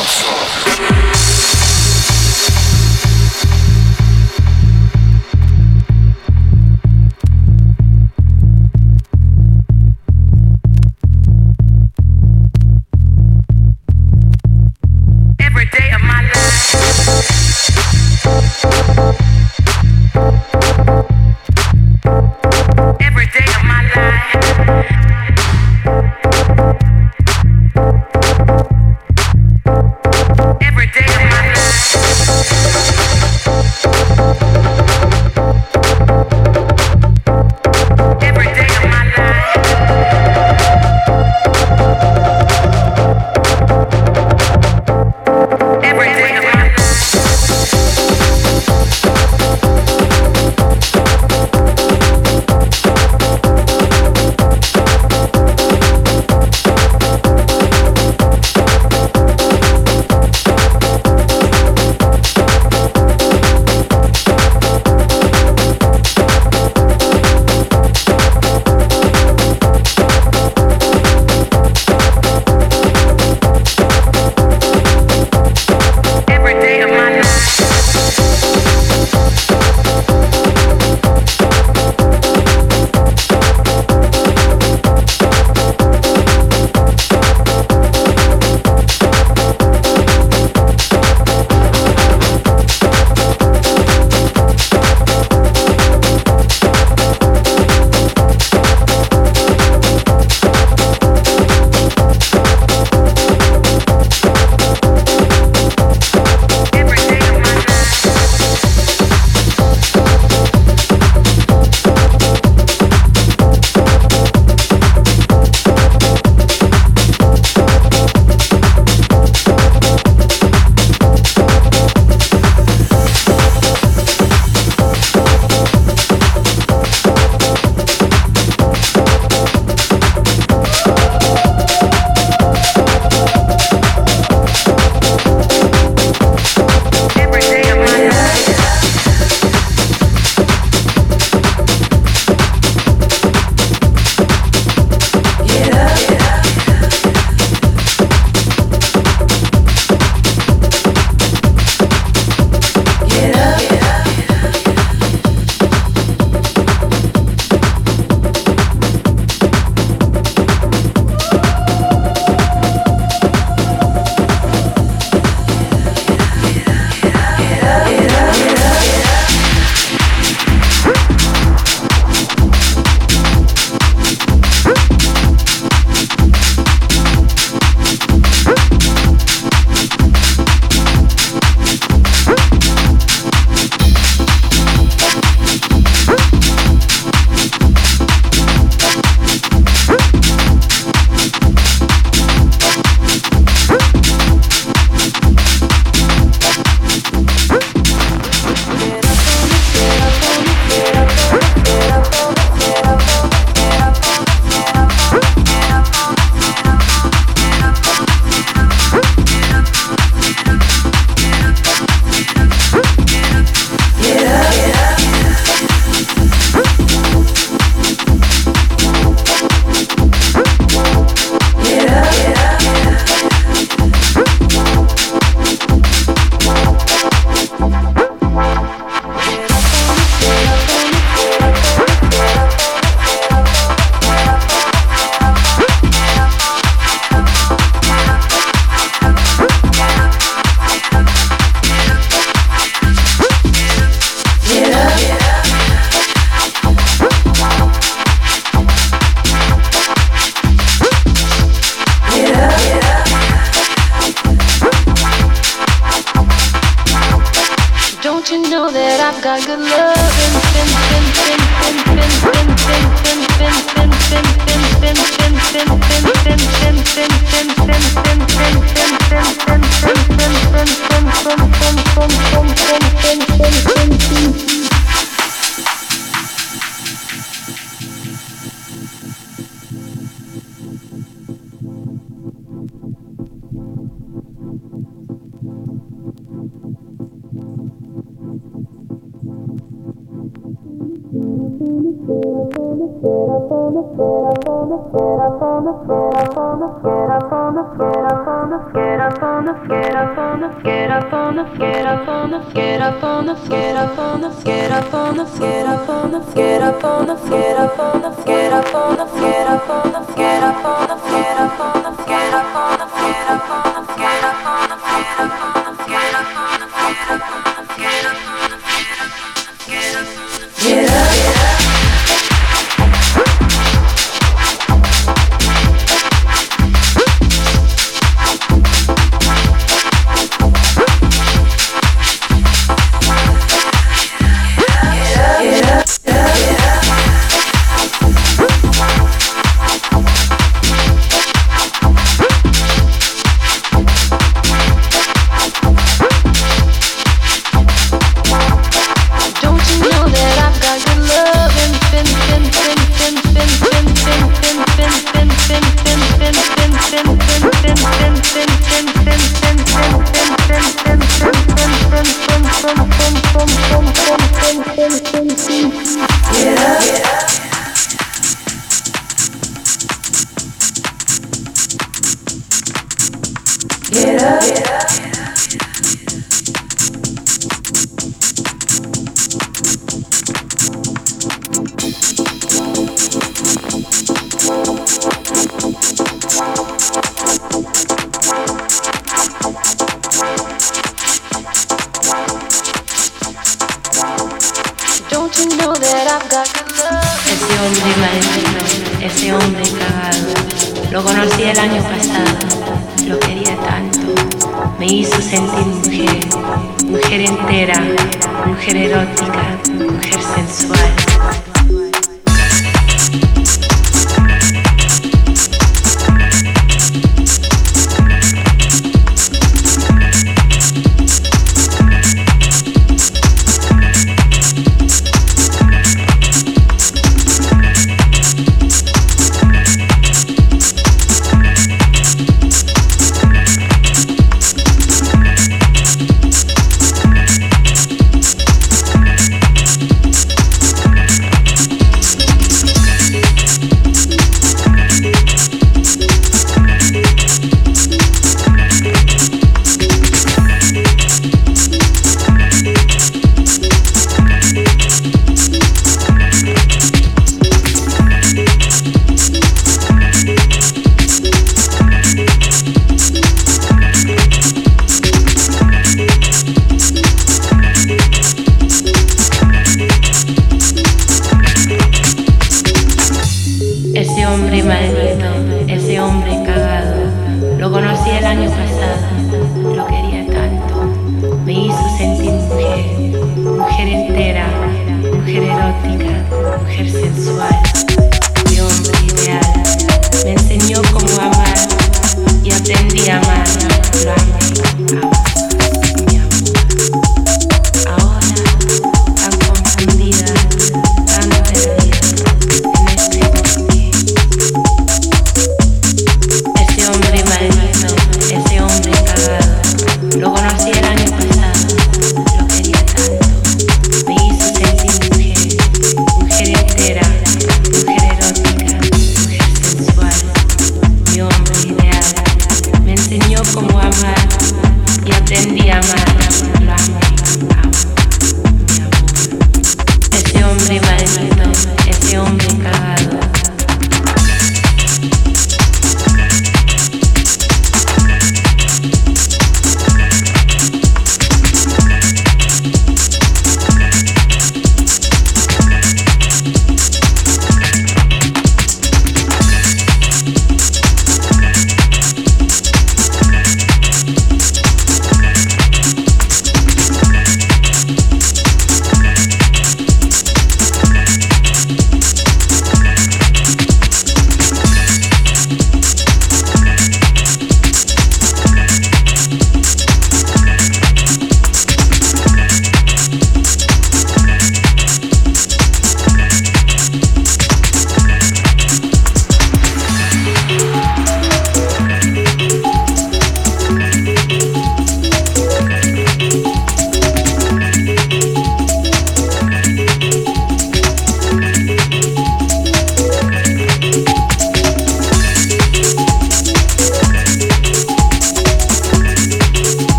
Oh,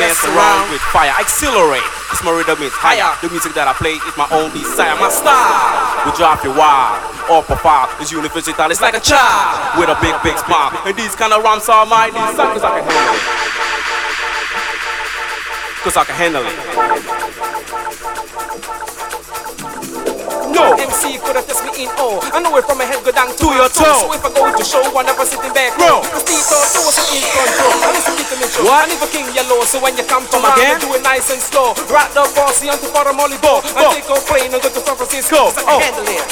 mess around with fire. Accelerate. Cause my rhythm is higher. The music that I play is my own desire. My style will drive you wild. All profile is universal. It's like a child with a big, big smile. And these kind of rhymes are my desire. Cause I can handle it. Cause I can handle it. No MC could have test me in oh I know it from my head go down to, To your toe. So if I go to show, I never sitting back Bro. Cause Tito do us in control I listen to the show What? I never king yellow So when you come to my again? do it nice and slow Rock the bossy onto for the molly ball I take off plane and go to San Francisco Go. Cause I can Oh. handle it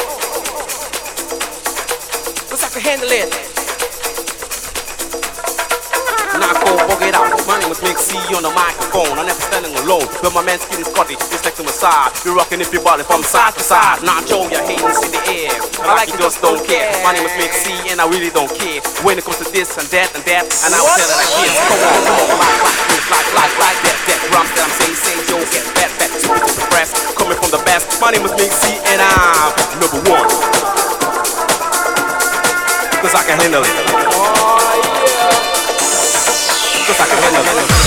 Cause I can handle it Now go bug it out. My is Big C on the microphone. I'm never standing alone. But my man Skinny Scotty is next to my side. You're rocking if your body from side to side. Nacho, your haters in the air. I like you just don't care. My name is Big C and I really don't care. When it comes to this and that and that, and I'll tell it like this. Come on, come on, like, like, like, like, like that, that. Rhymes that I'm saying, saying, yo, get fat, fat, super, super press. Coming from the best. My name is Big C and I'm number one. Cause I can handle it. Cause I can handle it.